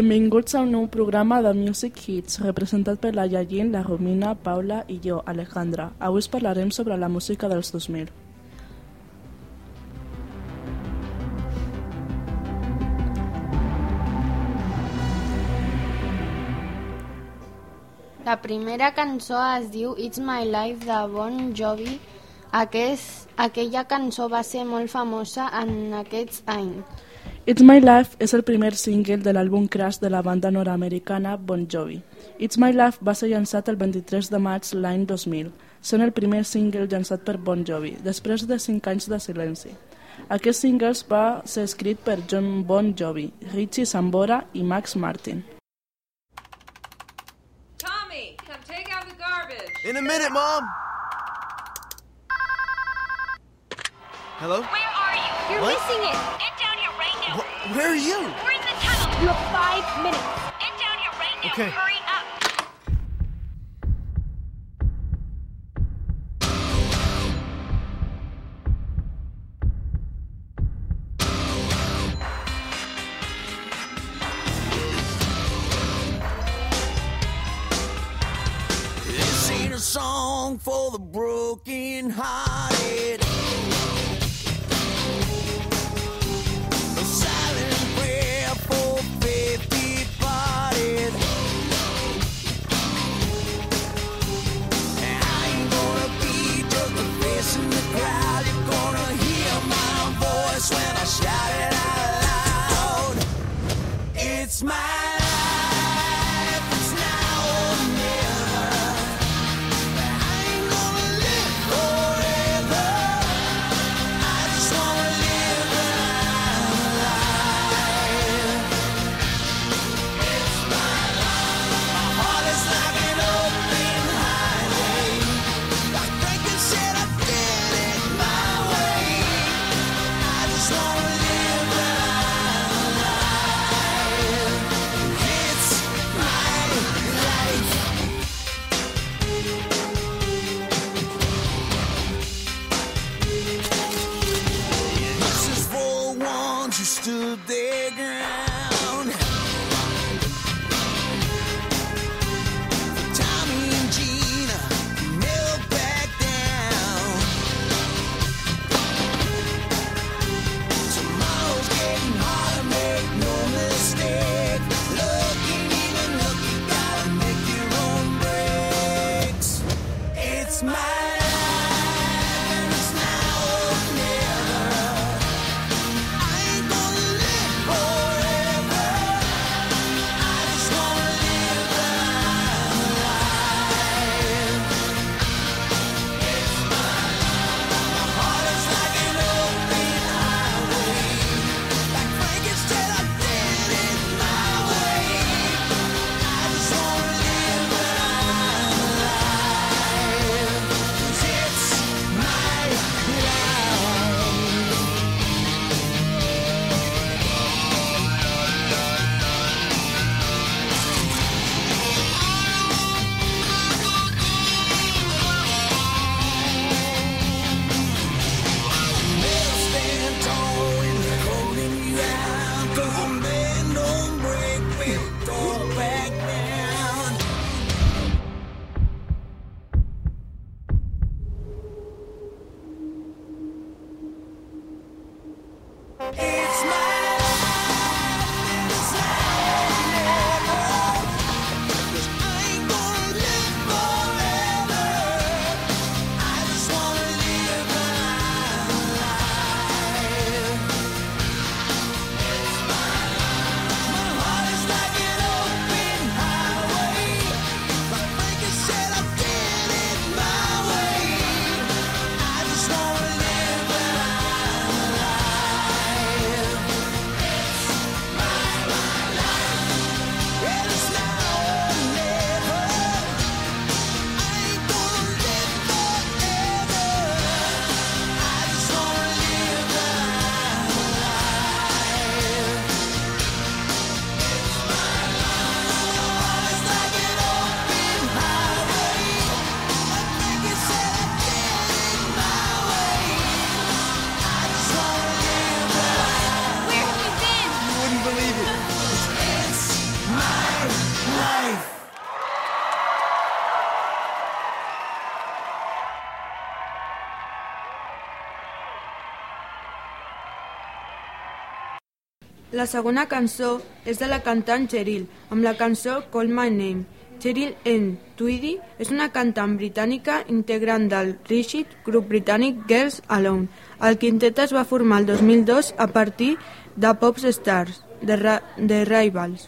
Benvinguts a un nou programa de Music Hits, representat per la Yayín, la Romina, Paula i jo, Alejandra. Avui us parlarem sobre la música dels 2000. La primera cançó es diu It's My Life de Bon Jovi. Aquest, aquella cançó va ser molt famosa en aquests anys. It's My Life és el primer single de l'àlbum Crash de la banda nord-americana Bon Jovi. It's My Life va ser llançat el 23 de maig l'any 2000, sent el primer single llançat per Bon Jovi, després de 5 anys de silenci. Aquest single va ser escrit per John Bon Jovi, Richie Sambora i Max Martin. Tommy, come take out the garbage. In a minute, Mom. Hello? Where are you? You're What? missing it. Get where are you? We're in the tunnel. You have five minutes. Get down here right now. Okay. La segona cançó és de la cantant Cheryl, amb la cançó Call My Name. Cheryl N. Tweedy és una cantant britànica integrant del rígid grup britànic Girls Alone. El quintet es va formar el 2002 a partir de Pop Stars, de, Ra de Rivals.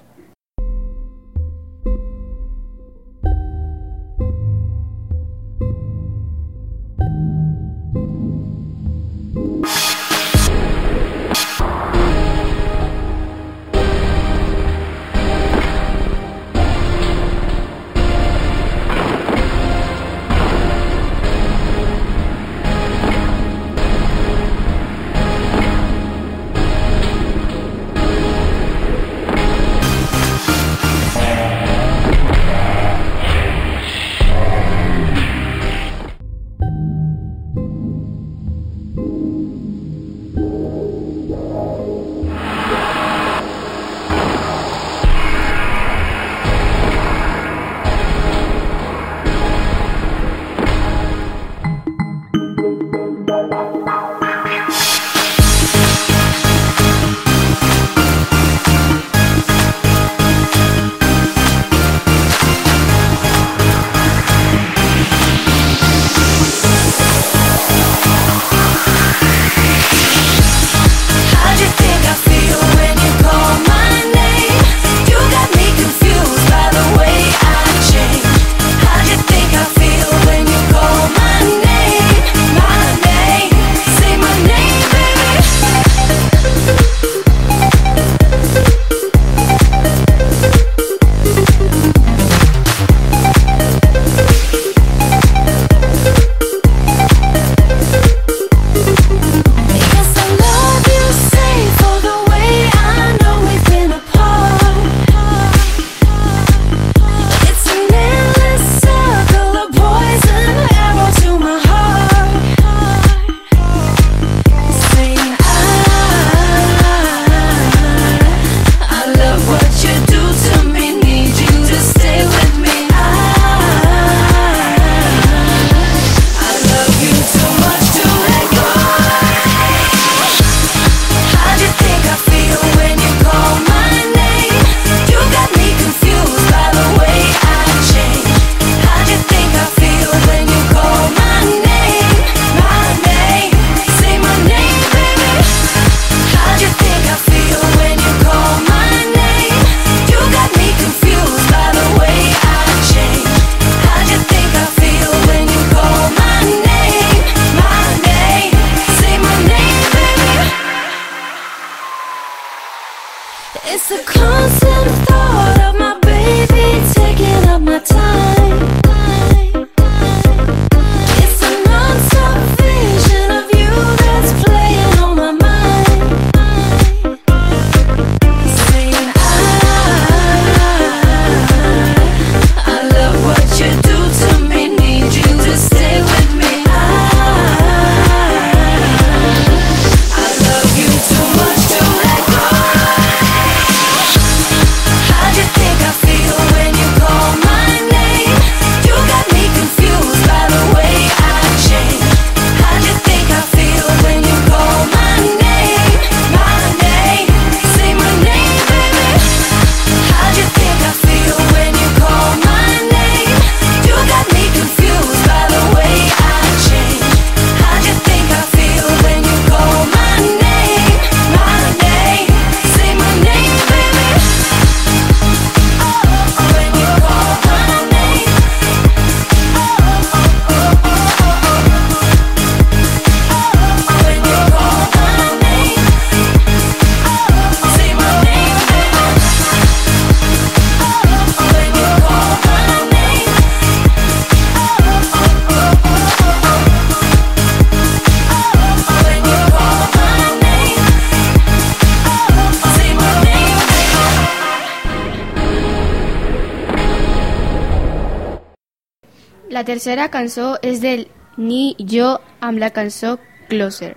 La tercera cançó és del Ni Jo amb la cançó Closer.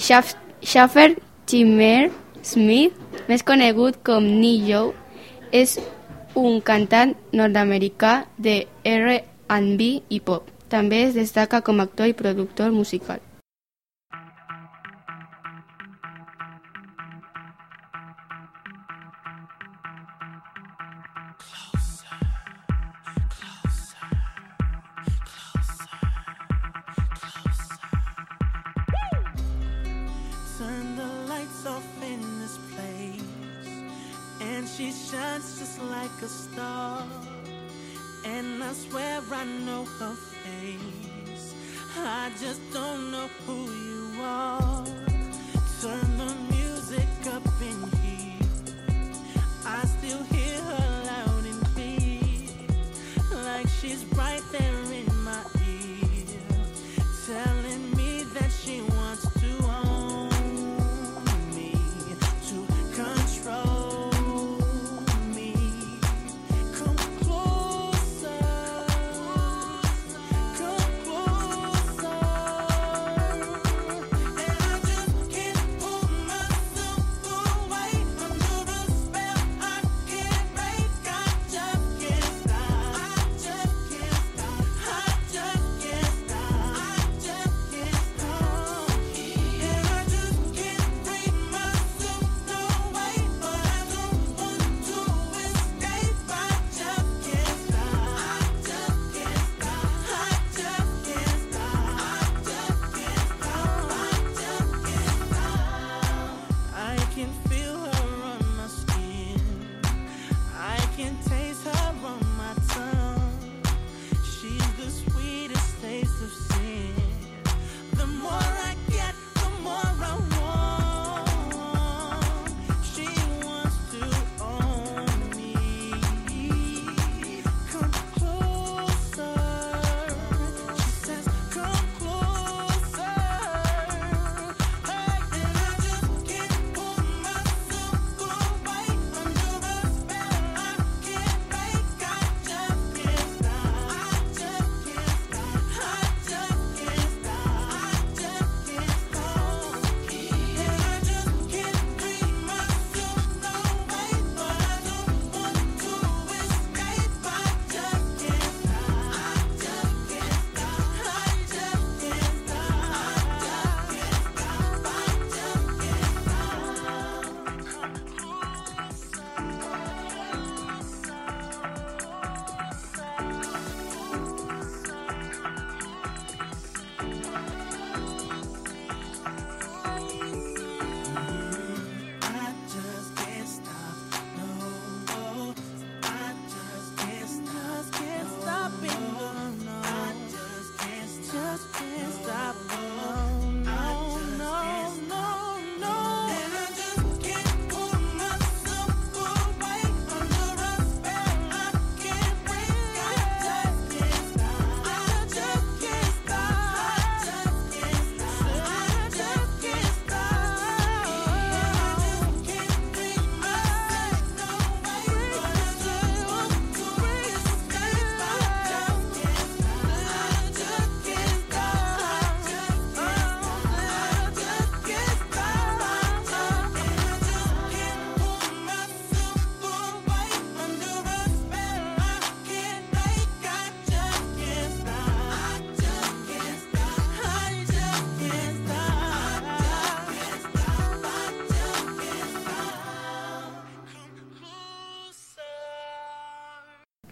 Schaff Schaffer Timmer Smith, més conegut com Ni Jo, és un cantant nord-americà de R&B i pop. També es destaca com a actor i productor musical. She shines just like a star, and I swear I know her face. I just don't know who you are. Turn the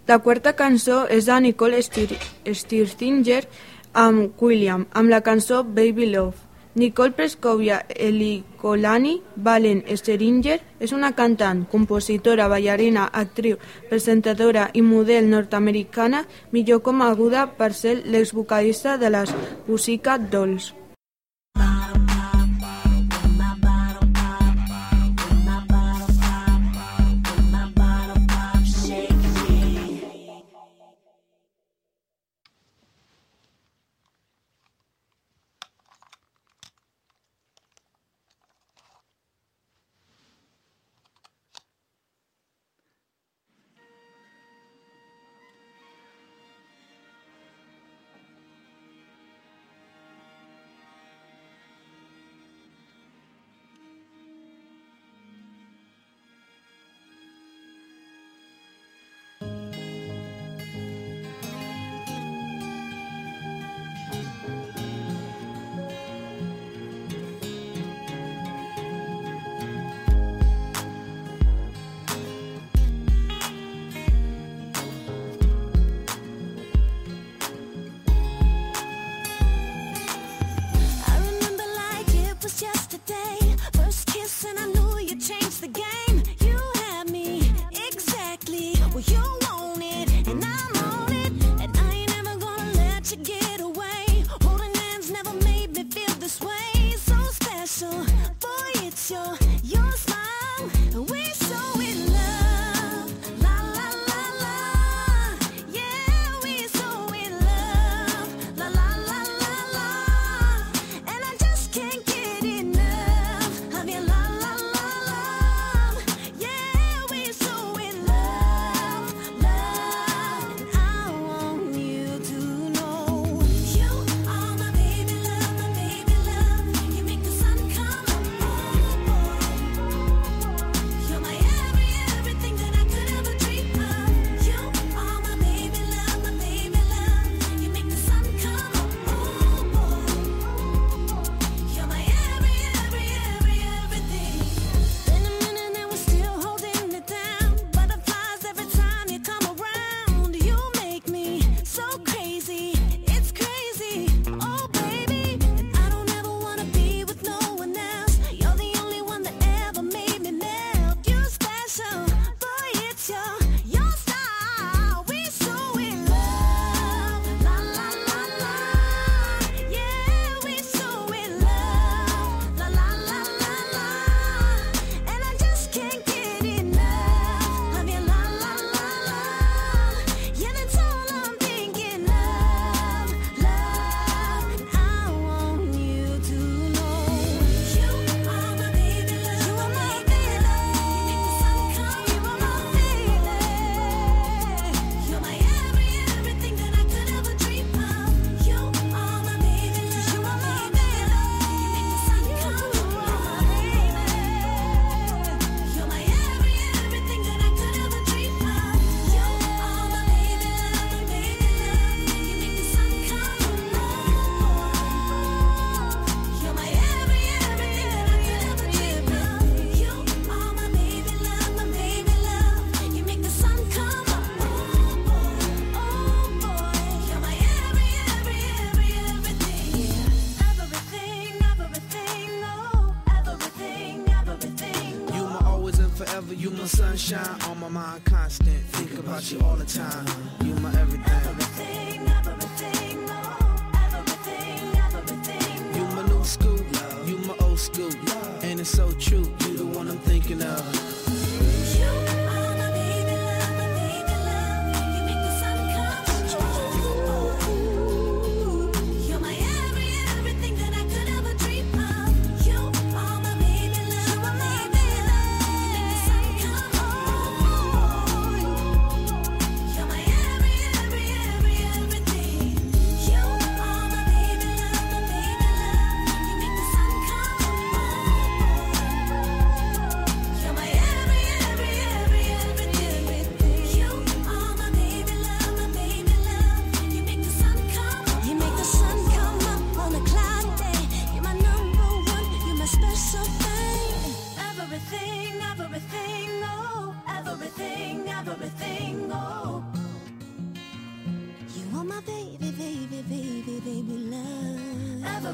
La quarta cançó és de Nicole Stirzinger amb William, amb la cançó Baby Love. Nicole Prescovia Elicolani Valen Steringer és una cantant, compositora, ballarina, actriu, presentadora i model nord-americana, millor aguda per ser l'exvocalista de les Pussycat Dolls.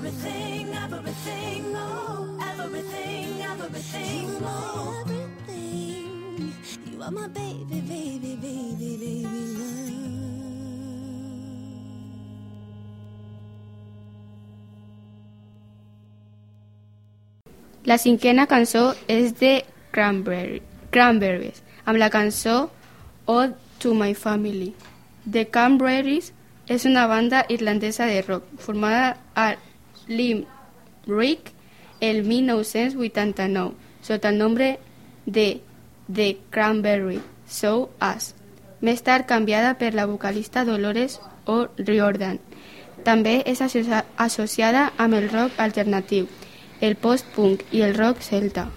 Oh. Oh. You are my baby, baby, baby, baby. La cinquena cançó és de Cranberries, amb la cançó to My Family. The Cranberries és una banda irlandesa de rock formada a Limerick el 1989 sota el nombre de The Cranberry So Us, més tard canviada per la vocalista Dolores O'Riordan. També és associada amb el rock alternatiu, el post-punk i el rock celta.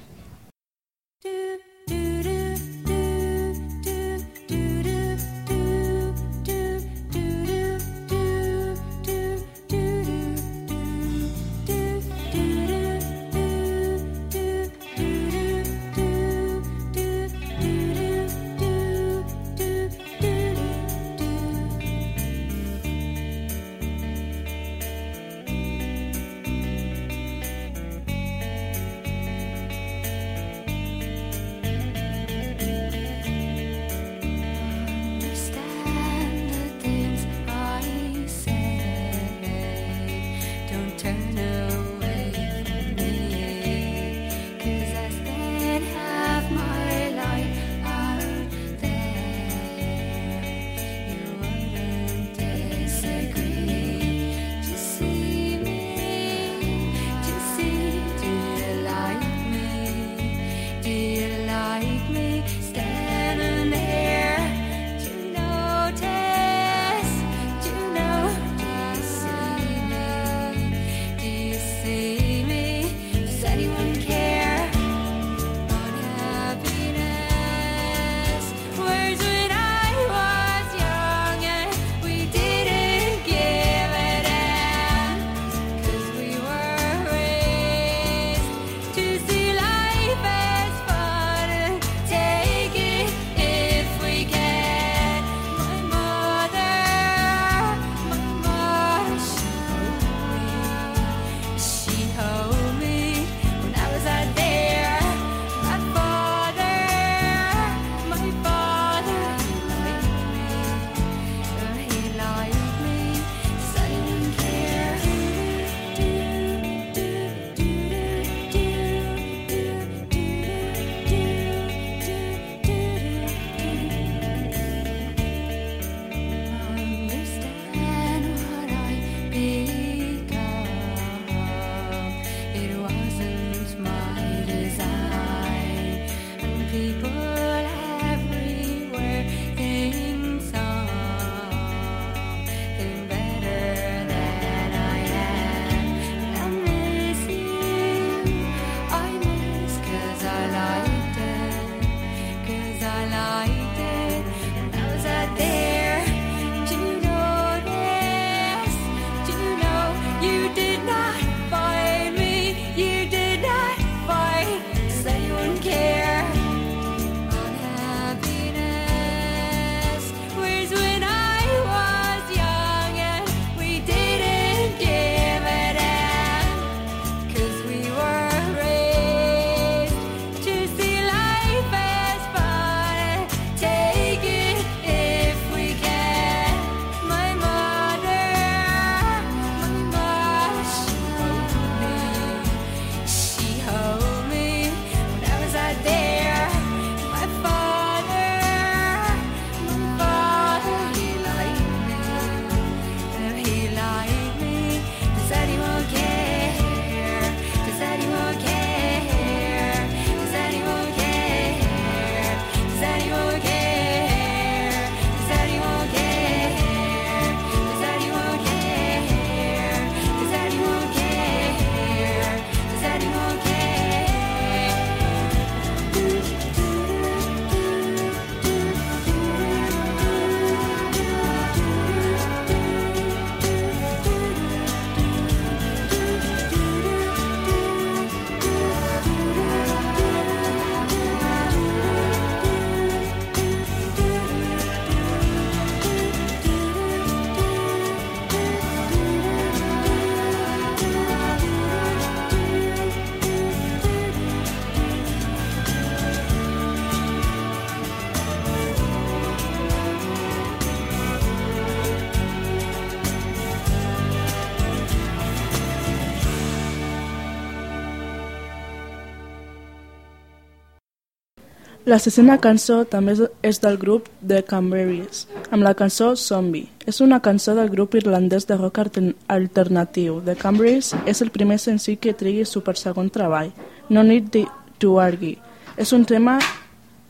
La sisena cançó també és- del grup The Cranberries, amb la cançó Zombie. És una cançó del grup irlandès de rock alter- alternatiu. The Cranberries és el primer senzill que trigui el super segon treball. No Need to Argue. És un tema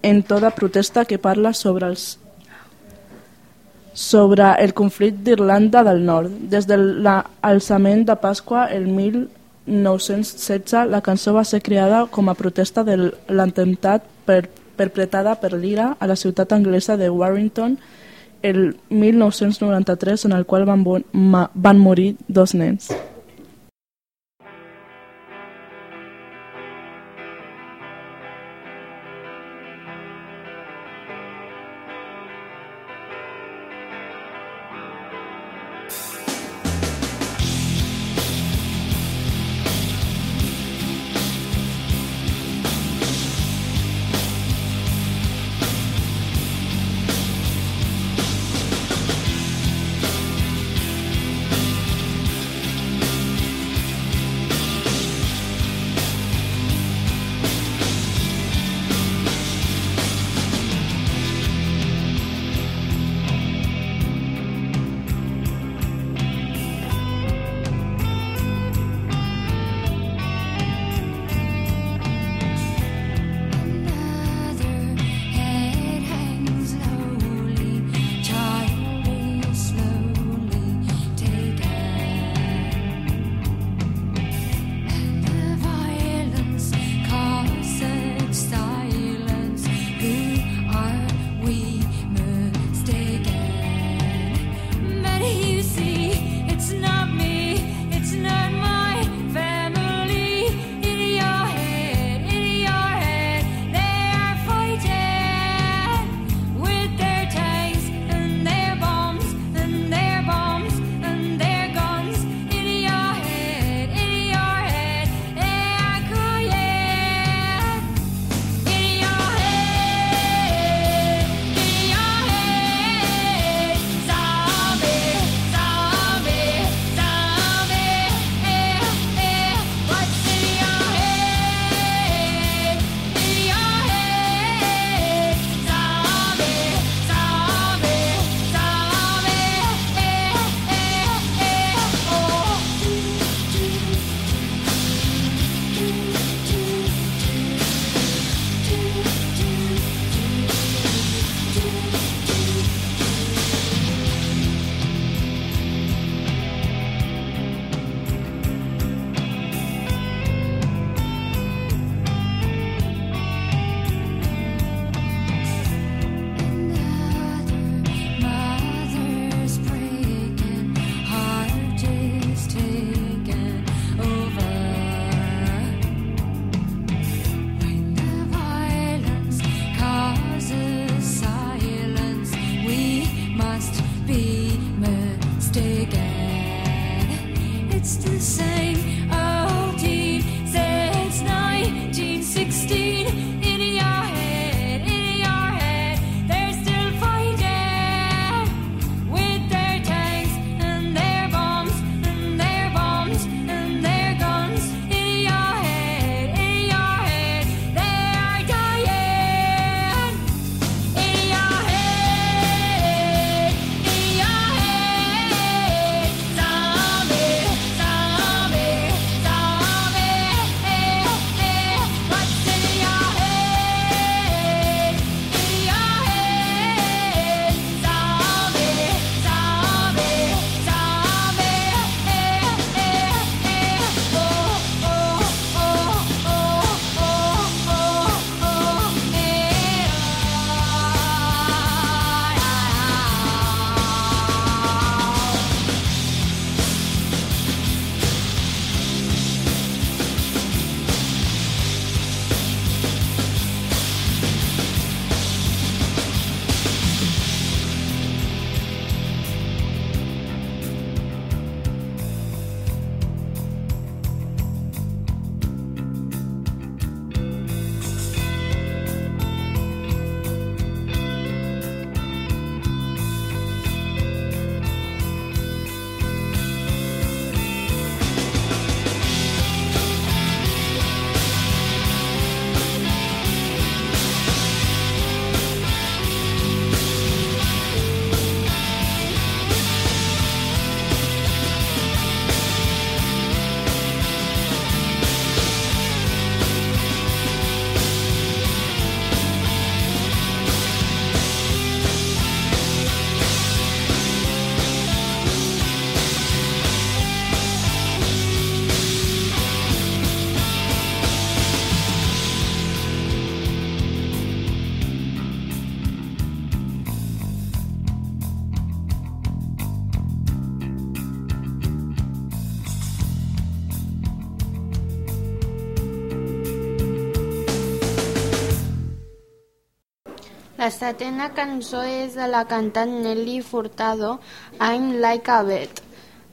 en toda protesta que parla sobre els sobre el conflicte d'Irlanda del Nord. Des de l'alçament de Pasqua el 1916, la cançó va ser creada com a protesta de l'atemptat per, perpetrada per l'IRA a la ciutat anglesa de Warrington el 1993, en el qual van, van morir dos nens. La setena cançó és de la cantant Nelly Furtado, "I'm Like a Bird".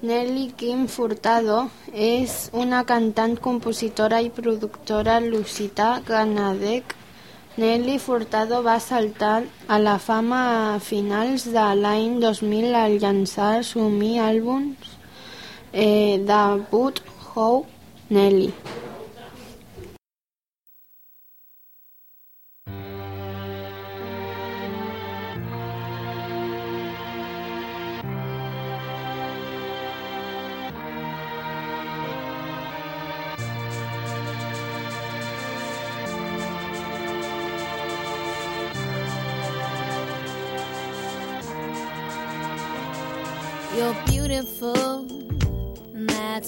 Nelly Kim Furtado és una cantant, compositora i productora lucita ganadec. Nelly Furtado va saltar a la fama a finals de l'any 2000 al llançar sumir àlbums mi de eh, debut How Nelly.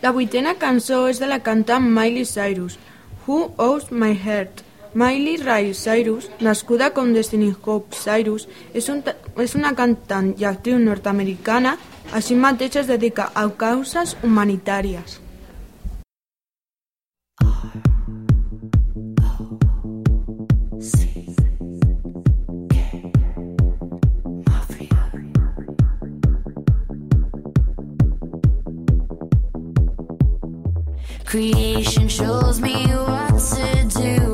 La vuitena cançó és de la cantant Miley Cyrus, Who Owes My Heart. Miley Ray Cyrus, nascuda com Destiny Hope Cyrus, és, una cantant i actriu nord-americana, així mateix es dedica a causes humanitàries. Creation shows me what to do.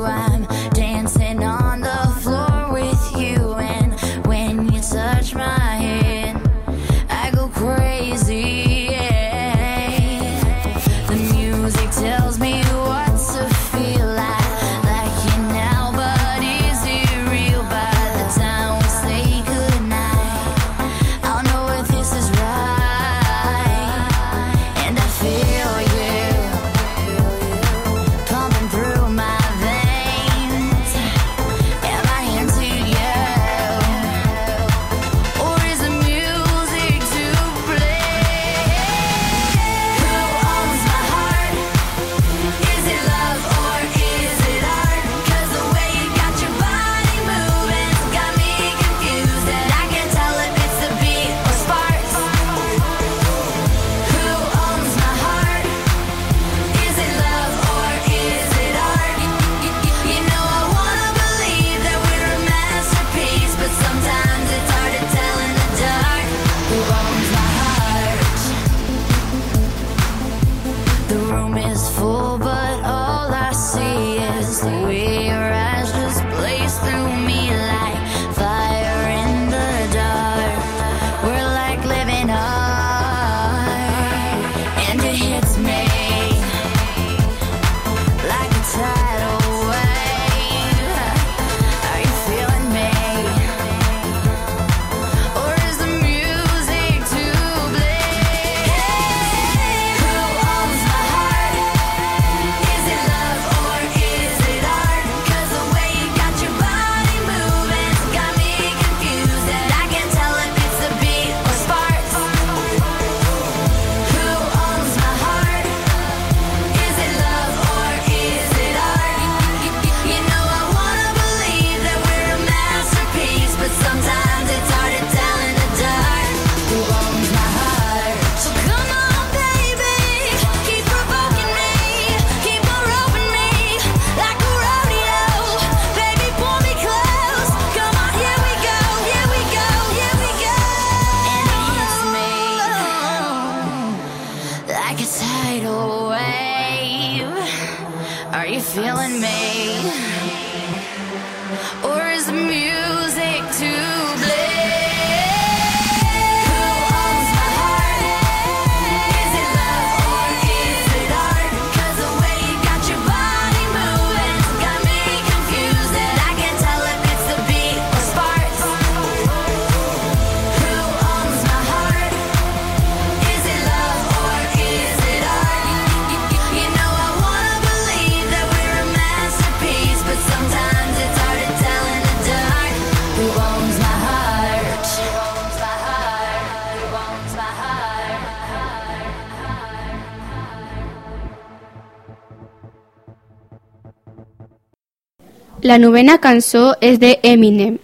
La novena cançó és de Eminem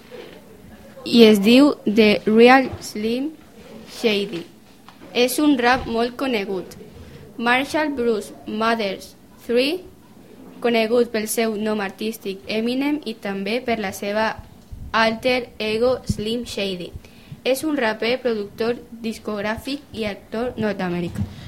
i es diu The Real Slim Shady. És un rap molt conegut. Marshall Bruce Mathers III, conegut pel seu nom artístic Eminem i també per la seva alter ego Slim Shady. És un raper, productor discogràfic i actor nord-americà.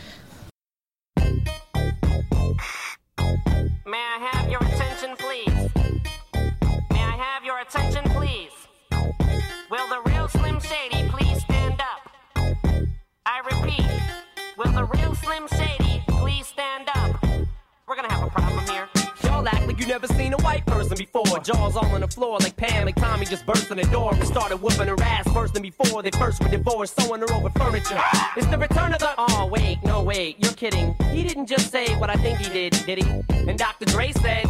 The floor like Pam and Tommy just burst in the door and started whooping her ass worse than before. They first were divorced, sewing her over furniture. It's the return of the. Oh, wait, no, wait, you're kidding. He didn't just say what I think he did, did he? And Dr. Dre said.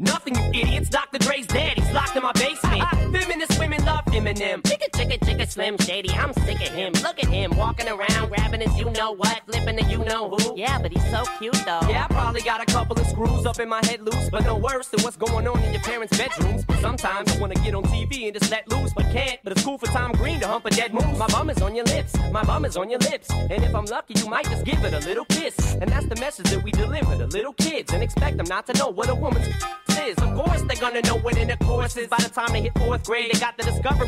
Nothing, you idiots. Dr. Dre's dead. He's locked in my basement. Feminist women love Eminem. Chicka, chicka, chicka, Slim Shady. I'm sick of him. Look at him walking around, grabbing his you know what, flipping the you know who. Yeah, but he's so cute though. Yeah, I probably got a couple of screws up in my head loose, but no worse than what's going on in your parents' bedrooms. Sometimes I wanna get on TV and just let loose, but can't. But it's cool for Tom Green to hump a dead moose. My bum is on your lips, my bum is on your lips. And if I'm lucky, you might just give it a little kiss. And that's the message that we deliver to little kids and expect them not to know what a woman's is. Of course, they're gonna know what in the course is. By the time they hit fourth grade, they got the Discovery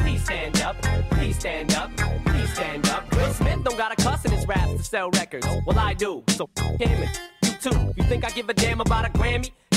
stand up? Please stand up, please stand up. Will Smith don't got a cuss in his raps to sell records. Well, I do. So him and you too. You think I give a damn about a Grammy?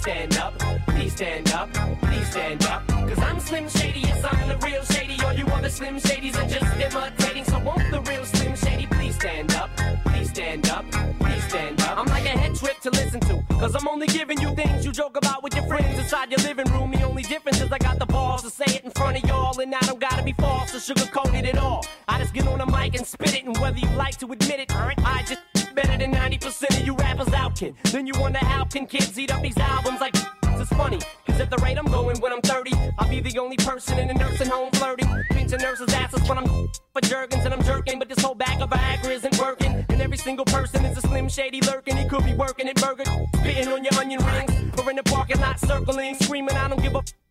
please stand up? Please stand up, please stand up. Cause I'm Slim Shady, yes, I'm the real Shady. All you other Slim Shadys are just imitating. So won't the real Slim Shady please stand up? Please stand up, please stand up. I'm like a head trip to listen to. Cause I'm only giving you things you joke about with your friends inside your living room. The only difference is I got the balls to say it in front of y'all. And I don't gotta be false or sugarcoated at all. I just get on the mic and spit it. And whether you like to admit it, I just better than 90% of you rappers out, kid. Then you wonder how can kids eat up these albums like it's funny. Cause at the rate I'm going when I'm 30, I'll be the only person in a nursing home flirting. Pinching nurses' asses when I'm for Jergens and I'm jerking. But this whole bag of Viagra isn't working. And every single person is a slim shady lurking. He could be working at Burger, spitting on your onion rings. Or in the parking lot circling, screaming, I don't give a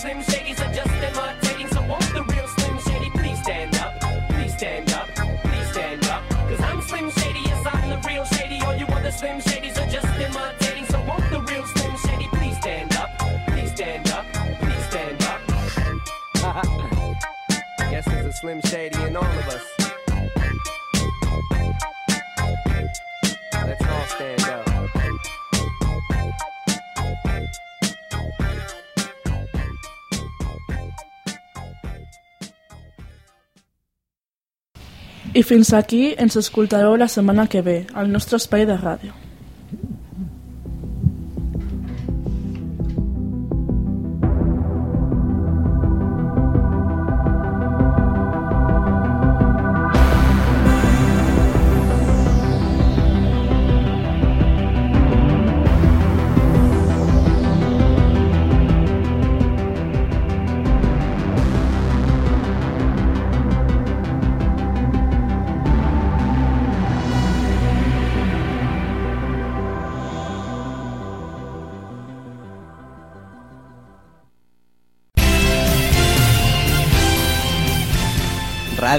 Slim Shadys are just I fins aquí ens escoltareu la setmana que ve, al nostre espai de ràdio.